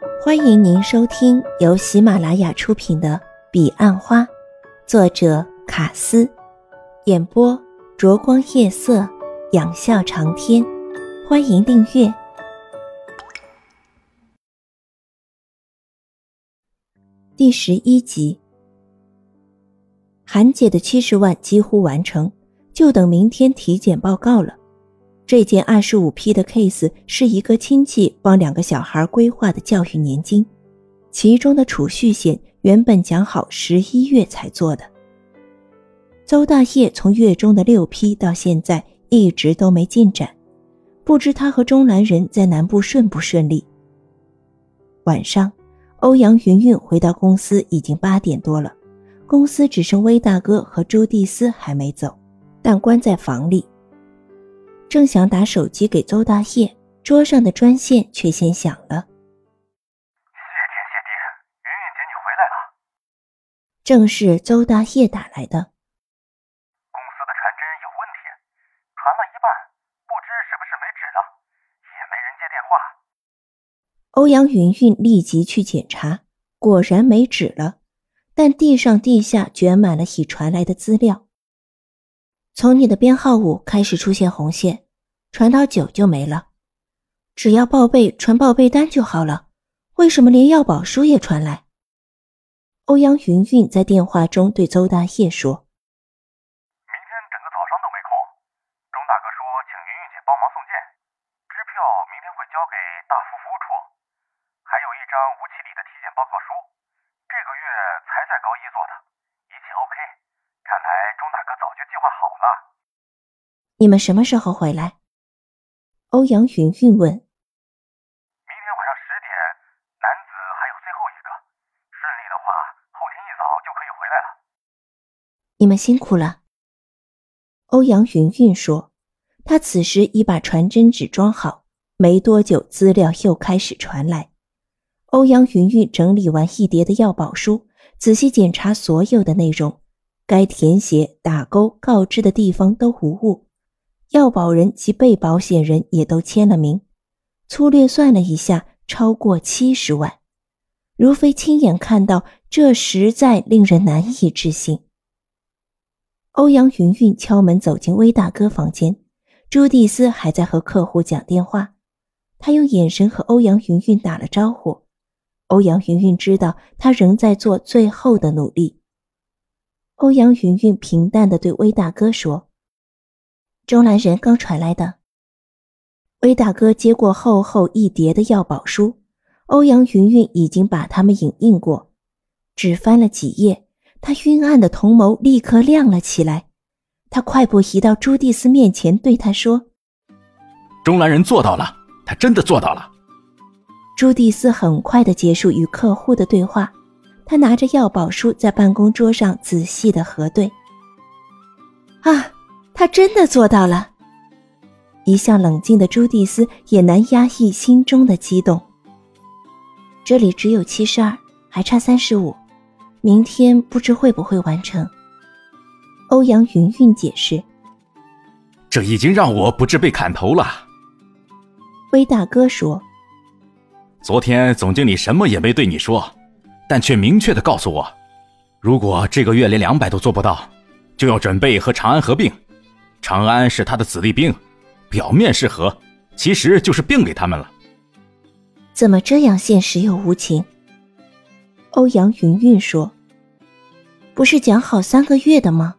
欢迎您收听由喜马拉雅出品的《彼岸花》，作者卡斯，演播灼光夜色，仰笑长天。欢迎订阅第十一集。韩姐的七十万几乎完成，就等明天体检报告了。这件二十五批的 case 是一个亲戚帮两个小孩规划的教育年金，其中的储蓄险原本讲好十一月才做的。邹大业从月中的六批到现在一直都没进展，不知他和钟兰人在南部顺不顺利。晚上，欧阳云云回到公司已经八点多了，公司只剩威大哥和朱蒂斯还没走，但关在房里。正想打手机给邹大业，桌上的专线却先响了。谢天谢地，云云姐你回来了。正是邹大业打来的。公司的传真有问题，传了一半，不知是不是没纸了，也没人接电话。欧阳云云立即去检查，果然没纸了，但地上地下卷满了已传来的资料。从你的编号五开始出现红线，传到九就没了。只要报备传报备单就好了，为什么连药保书也传来？欧阳云云在电话中对邹大业说：“明天整个早上都没空，钟大哥说请云云姐帮忙送件，支票明天会交给大福服务处，还有一张吴启礼的体检报告书，这个月才在高一做的，一切 OK。看来钟大哥早就计划好了。”你们什么时候回来？欧阳云云问。明天晚上十点，男子还有最后一个，顺利的话，后天一早就可以回来了。你们辛苦了。欧阳云云说，他此时已把传真纸装好，没多久，资料又开始传来。欧阳云云整理完一叠的药保书，仔细检查所有的内容，该填写、打勾、告知的地方都无误。要保人及被保险人也都签了名，粗略算了一下，超过七十万。如非亲眼看到，这实在令人难以置信。欧阳云云敲门走进威大哥房间，朱蒂斯还在和客户讲电话，他用眼神和欧阳云云打了招呼。欧阳云云知道他仍在做最后的努力。欧阳云云平淡的对威大哥说。钟兰人刚传来的，威大哥接过厚厚一叠的药宝书，欧阳云云已经把他们影印过，只翻了几页，他晕暗的瞳眸立刻亮了起来。他快步移到朱蒂斯面前，对他说：“中兰人做到了，他真的做到了。”朱蒂斯很快的结束与客户的对话，他拿着药宝书在办公桌上仔细的核对。啊。他真的做到了。一向冷静的朱蒂斯也难压抑心中的激动。这里只有七十二，还差三十五，明天不知会不会完成。欧阳云云解释：“这已经让我不至被砍头了。”威大哥说：“昨天总经理什么也没对你说，但却明确的告诉我，如果这个月连两百都做不到，就要准备和长安合并。”长安是他的子弟兵，表面是和，其实就是并给他们了。怎么这样现实又无情？欧阳云云说：“不是讲好三个月的吗？”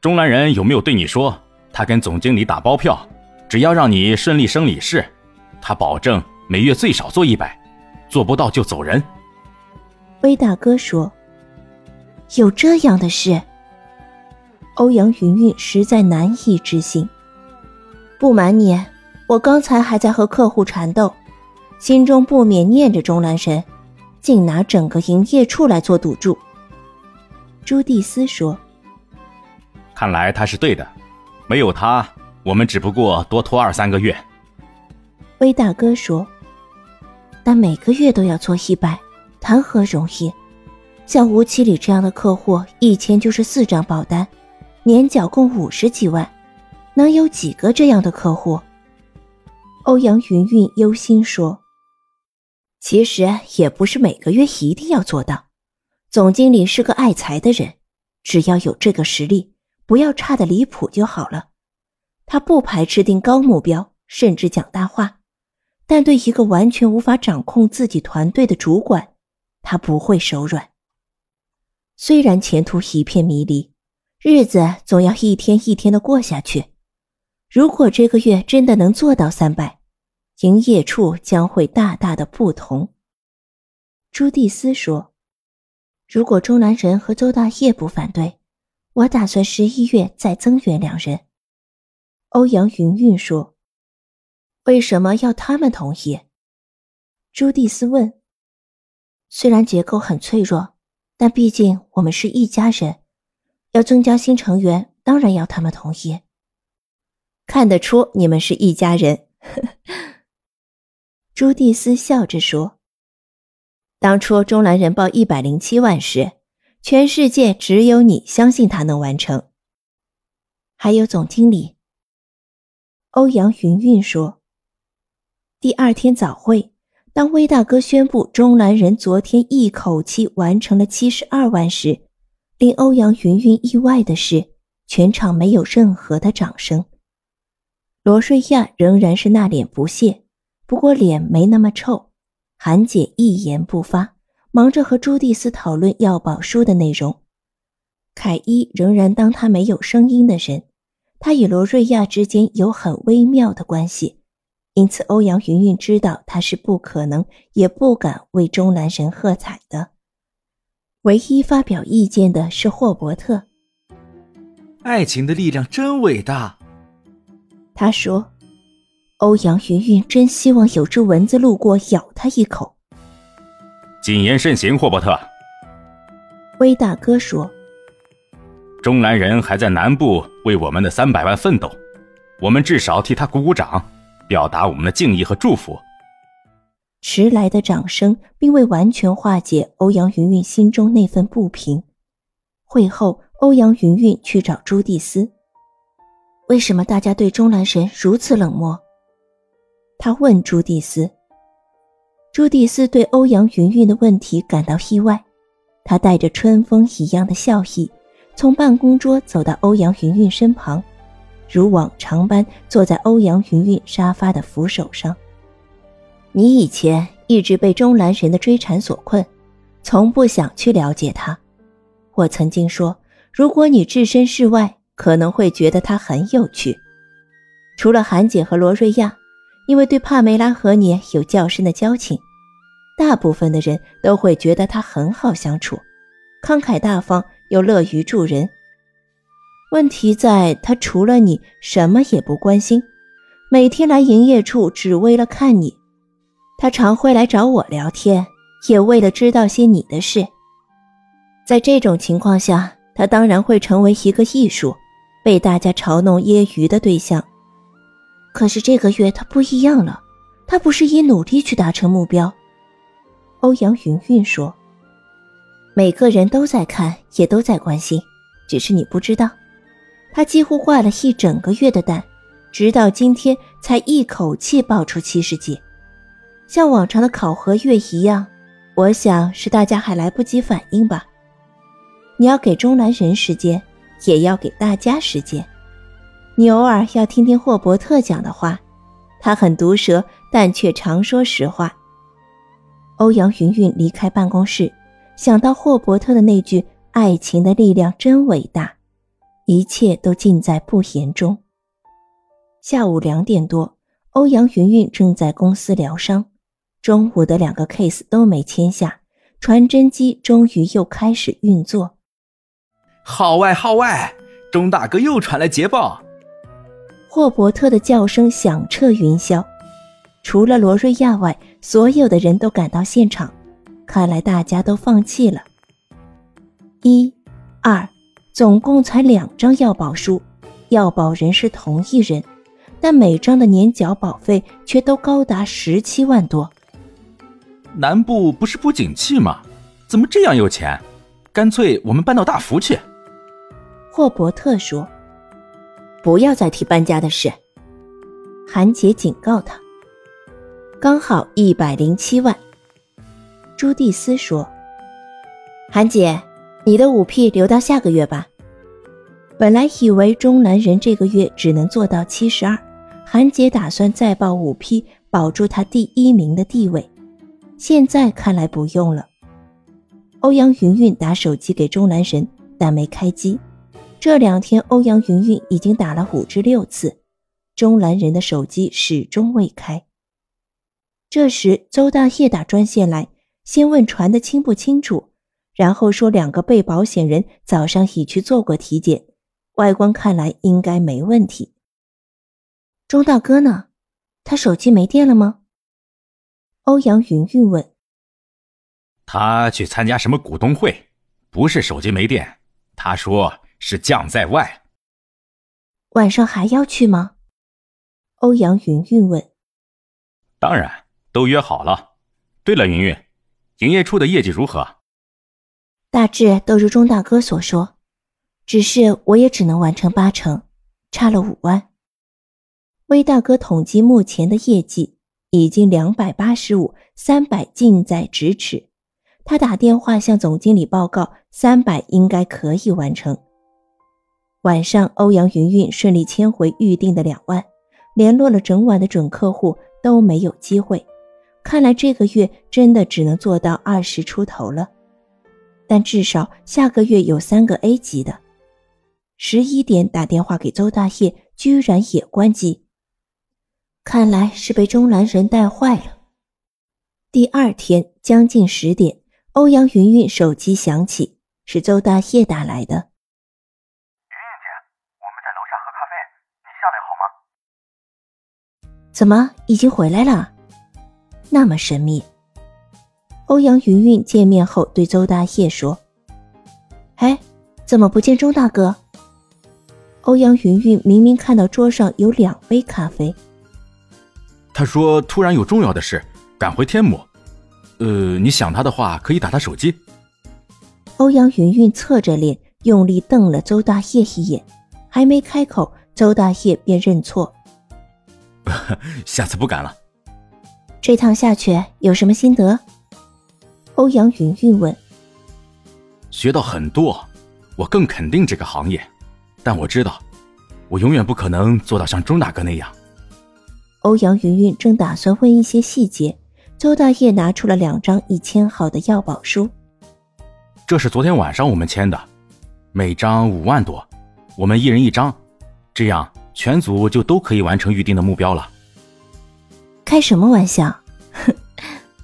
钟兰人有没有对你说，他跟总经理打包票，只要让你顺利升理事，他保证每月最少做一百，做不到就走人。威大哥说：“有这样的事？”欧阳云云实在难以置信。不瞒你，我刚才还在和客户缠斗，心中不免念着钟南神，竟拿整个营业处来做赌注。朱蒂斯说：“看来他是对的，没有他，我们只不过多拖二三个月。”威大哥说：“但每个月都要做一百，谈何容易？像吴启礼这样的客户，一签就是四张保单。”年缴共五十几万，能有几个这样的客户？欧阳云云忧心说：“其实也不是每个月一定要做到。总经理是个爱财的人，只要有这个实力，不要差的离谱就好了。他不排斥定高目标，甚至讲大话，但对一个完全无法掌控自己团队的主管，他不会手软。虽然前途一片迷离，日子总要一天一天的过下去。如果这个月真的能做到三百，营业处将会大大的不同。朱蒂斯说：“如果钟南人和周大业不反对，我打算十一月再增援两人。”欧阳云云说：“为什么要他们同意？”朱蒂斯问：“虽然结构很脆弱，但毕竟我们是一家人，要增加新成员，当然要他们同意。看得出你们是一家人。”朱蒂斯笑着说：“当初中南人报一百零七万时，全世界只有你相信他能完成。还有总经理。”欧阳云云说：“第二天早会，当威大哥宣布中南人昨天一口气完成了七十二万时，令欧阳云云意外的是，全场没有任何的掌声。罗瑞亚仍然是那脸不屑。”不过脸没那么臭，韩姐一言不发，忙着和朱蒂斯讨论要保书的内容。凯伊仍然当他没有声音的人，他与罗瑞亚之间有很微妙的关系，因此欧阳云云知道他是不可能也不敢为钟南神喝彩的。唯一发表意见的是霍伯特。爱情的力量真伟大，他说。欧阳云云真希望有只蚊子路过咬他一口。谨言慎行，霍伯特。威大哥说：“中南人还在南部为我们的三百万奋斗，我们至少替他鼓鼓掌，表达我们的敬意和祝福。”迟来的掌声并未完全化解欧阳云云心中那份不平。会后，欧阳云云去找朱蒂斯：“为什么大家对钟南神如此冷漠？”他问朱蒂斯。朱蒂斯对欧阳云云的问题感到意外，他带着春风一样的笑意，从办公桌走到欧阳云云身旁，如往常般坐在欧阳云云沙发的扶手上。你以前一直被钟兰神的追缠所困，从不想去了解他。我曾经说，如果你置身事外，可能会觉得他很有趣。除了韩姐和罗瑞亚。因为对帕梅拉和你有较深的交情，大部分的人都会觉得他很好相处，慷慨大方又乐于助人。问题在他除了你什么也不关心，每天来营业处只为了看你。他常会来找我聊天，也为了知道些你的事。在这种情况下，他当然会成为一个艺术，被大家嘲弄揶揄的对象。可是这个月他不一样了，他不是以努力去达成目标。欧阳云云说：“每个人都在看，也都在关心，只是你不知道。他几乎挂了一整个月的蛋，直到今天才一口气爆出七十几，像往常的考核月一样。我想是大家还来不及反应吧。你要给中南人时间，也要给大家时间。”你偶尔要听听霍伯特讲的话，他很毒舌，但却常说实话。欧阳云云离开办公室，想到霍伯特的那句“爱情的力量真伟大”，一切都尽在不言中。下午两点多，欧阳云云正在公司疗伤，中午的两个 case 都没签下，传真机终于又开始运作。号外号外，钟大哥又传来捷报。霍伯特的叫声响彻云霄，除了罗瑞亚外，所有的人都赶到现场。看来大家都放弃了。一、二，总共才两张要保书，要保人是同一人，但每张的年缴保费却都高达十七万多。南部不是不景气吗？怎么这样有钱？干脆我们搬到大福去。霍伯特说。不要再提搬家的事，韩姐警告他。刚好一百零七万，朱蒂斯说：“韩姐，你的五 P 留到下个月吧。”本来以为中南人这个月只能做到七十二，韩姐打算再报五 P，保住他第一名的地位。现在看来不用了。欧阳云云打手机给钟南人，但没开机。这两天，欧阳云云已经打了五至六次，钟南人的手机始终未开。这时，邹大业打专线来，先问传的清不清楚，然后说两个被保险人早上已去做过体检，外观看来应该没问题。钟大哥呢？他手机没电了吗？欧阳云云问。他去参加什么股东会？不是手机没电，他说。是将在外，晚上还要去吗？欧阳云云问。当然，都约好了。对了，云云，营业处的业绩如何？大致都如钟大哥所说，只是我也只能完成八成，差了五万。魏大哥统计目前的业绩已经两百八十五，三百近在咫尺。他打电话向总经理报告，三百应该可以完成。晚上，欧阳云云顺利签回预定的两万，联络了整晚的准客户都没有机会，看来这个月真的只能做到二十出头了。但至少下个月有三个 A 级的。十一点打电话给邹大业，居然也关机，看来是被钟兰人带坏了。第二天将近十点，欧阳云云手机响起，是邹大业打来的。云云姐，我们在楼下喝咖啡，你下来好吗怎么已经回来了？那么神秘。欧阳云云见面后对邹大业说：“哎，怎么不见钟大哥？”欧阳云云明明看到桌上有两杯咖啡。他说：“突然有重要的事，赶回天母。呃，你想他的话，可以打他手机。”欧阳云云侧着脸，用力瞪了周大业一眼，还没开口，周大业便认错。下次不敢了。这趟下去有什么心得？欧阳云云问。学到很多，我更肯定这个行业，但我知道，我永远不可能做到像钟大哥那样。欧阳云云正打算问一些细节，邹大业拿出了两张已签好的要保书。这是昨天晚上我们签的，每张五万多，我们一人一张，这样。全组就都可以完成预定的目标了。开什么玩笑？哼！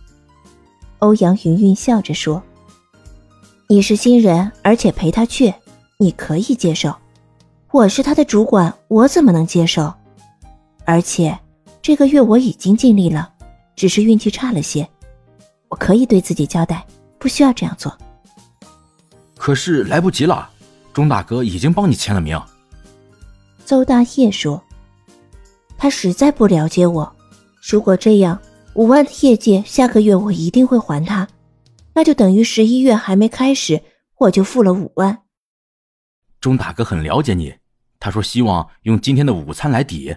欧阳云云笑着说：“你是新人，而且陪他去，你可以接受。我是他的主管，我怎么能接受？而且这个月我已经尽力了，只是运气差了些。我可以对自己交代，不需要这样做。可是来不及了，钟大哥已经帮你签了名。”邹大业说：“他实在不了解我。如果这样，五万的业绩下个月我一定会还他，那就等于十一月还没开始我就付了五万。”钟大哥很了解你，他说希望用今天的午餐来抵。